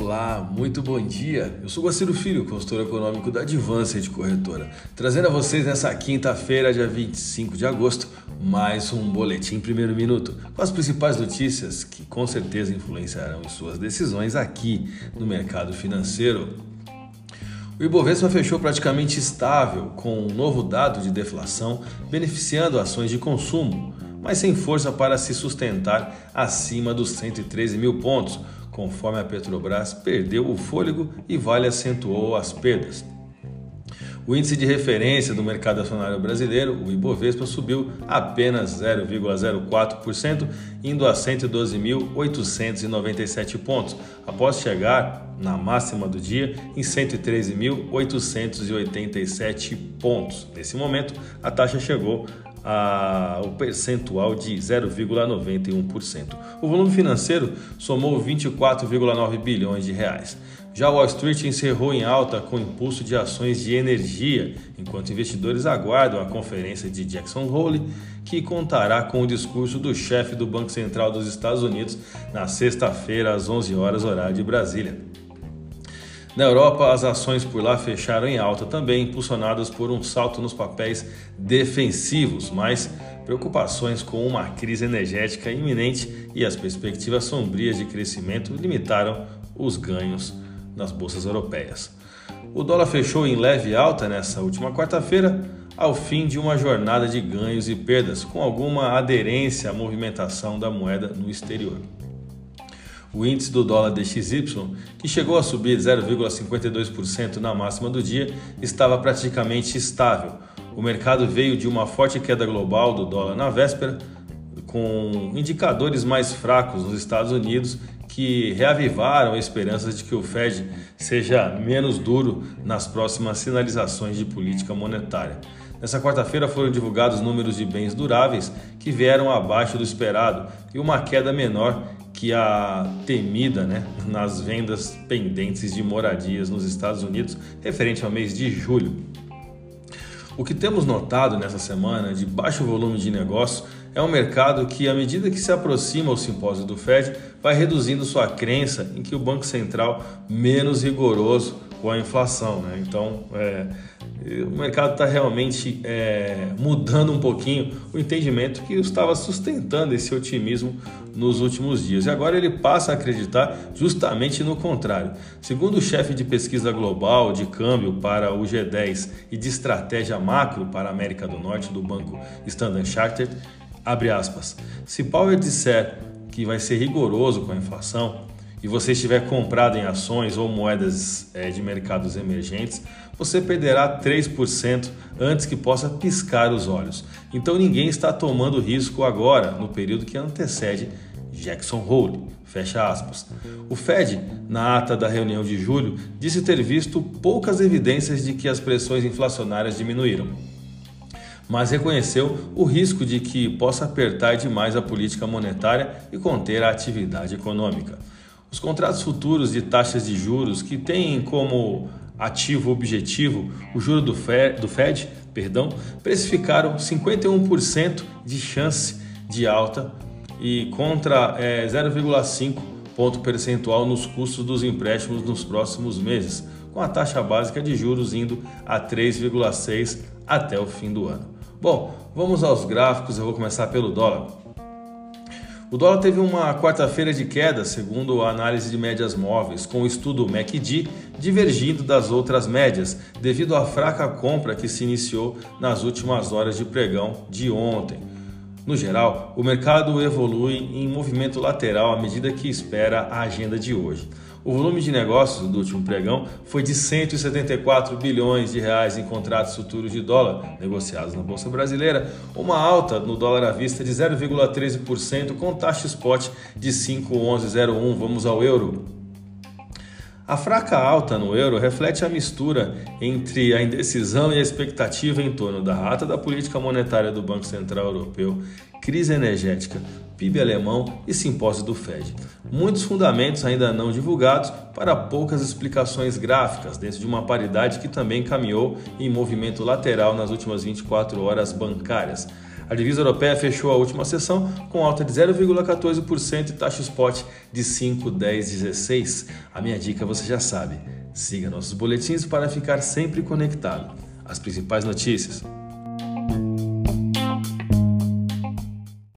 Olá, muito bom dia. Eu sou Guaciro Filho, consultor econômico da Advanced Corretora, trazendo a vocês nessa quinta-feira, dia 25 de agosto, mais um boletim primeiro minuto com as principais notícias que com certeza influenciarão suas decisões aqui no mercado financeiro. O Ibovespa fechou praticamente estável, com um novo dado de deflação beneficiando ações de consumo, mas sem força para se sustentar acima dos 113 mil pontos conforme a Petrobras perdeu o fôlego e Vale acentuou as perdas. O índice de referência do mercado acionário brasileiro, o Ibovespa, subiu apenas 0,04%, indo a 112.897 pontos, após chegar na máxima do dia em 113.887 pontos. Nesse momento, a taxa chegou a, o percentual de 0,91%. O volume financeiro somou 24,9 bilhões de reais. Já Wall Street encerrou em alta com impulso de ações de energia, enquanto investidores aguardam a conferência de Jackson Hole, que contará com o discurso do chefe do Banco Central dos Estados Unidos na sexta-feira às 11 horas horário de Brasília. Na Europa, as ações por lá fecharam em alta também, impulsionadas por um salto nos papéis defensivos, mas preocupações com uma crise energética iminente e as perspectivas sombrias de crescimento limitaram os ganhos nas bolsas europeias. O dólar fechou em leve alta nessa última quarta-feira, ao fim de uma jornada de ganhos e perdas, com alguma aderência à movimentação da moeda no exterior. O índice do dólar DXY, que chegou a subir 0,52% na máxima do dia, estava praticamente estável. O mercado veio de uma forte queda global do dólar na véspera, com indicadores mais fracos nos Estados Unidos que reavivaram a esperança de que o Fed seja menos duro nas próximas sinalizações de política monetária. Nessa quarta-feira foram divulgados números de bens duráveis que vieram abaixo do esperado e uma queda menor que a temida né, nas vendas pendentes de moradias nos Estados Unidos, referente ao mês de julho. O que temos notado nessa semana de baixo volume de negócio é um mercado que, à medida que se aproxima o simpósio do Fed, vai reduzindo sua crença em que o Banco Central menos rigoroso com a inflação. Né? Então, é, o mercado está realmente é, mudando um pouquinho o entendimento que estava sustentando esse otimismo nos últimos dias. E agora ele passa a acreditar justamente no contrário. Segundo o chefe de pesquisa global de câmbio para o G10 e de estratégia macro para a América do Norte do banco Standard Chartered, abre aspas, se Powell disser que vai ser rigoroso com a inflação, e você estiver comprado em ações ou moedas é, de mercados emergentes, você perderá 3% antes que possa piscar os olhos. Então ninguém está tomando risco agora, no período que antecede Jackson Hole. Fecha aspas. O Fed, na ata da reunião de julho, disse ter visto poucas evidências de que as pressões inflacionárias diminuíram mas reconheceu o risco de que possa apertar demais a política monetária e conter a atividade econômica. Os contratos futuros de taxas de juros que têm como ativo objetivo o juro do Fed, do Fed perdão, precificaram 51% de chance de alta e contra é, 0,5 ponto percentual nos custos dos empréstimos nos próximos meses, com a taxa básica de juros indo a 3,6 até o fim do ano. Bom, vamos aos gráficos, eu vou começar pelo dólar. O dólar teve uma quarta-feira de queda, segundo a análise de médias móveis, com o estudo MACD divergindo das outras médias, devido à fraca compra que se iniciou nas últimas horas de pregão de ontem. No geral, o mercado evolui em movimento lateral à medida que espera a agenda de hoje. O volume de negócios do último pregão foi de 174 bilhões de reais em contratos futuros de dólar negociados na bolsa brasileira, uma alta no dólar à vista de 0,13% com taxa spot de 5,1101. Vamos ao euro. A fraca alta no euro reflete a mistura entre a indecisão e a expectativa em torno da ata da política monetária do Banco Central Europeu, crise energética, PIB alemão e simpósio do Fed. Muitos fundamentos ainda não divulgados para poucas explicações gráficas, dentro de uma paridade que também caminhou em movimento lateral nas últimas 24 horas bancárias. A divisa europeia fechou a última sessão com alta de 0,14% e taxa spot de 5,1016. A minha dica você já sabe. Siga nossos boletins para ficar sempre conectado. As principais notícias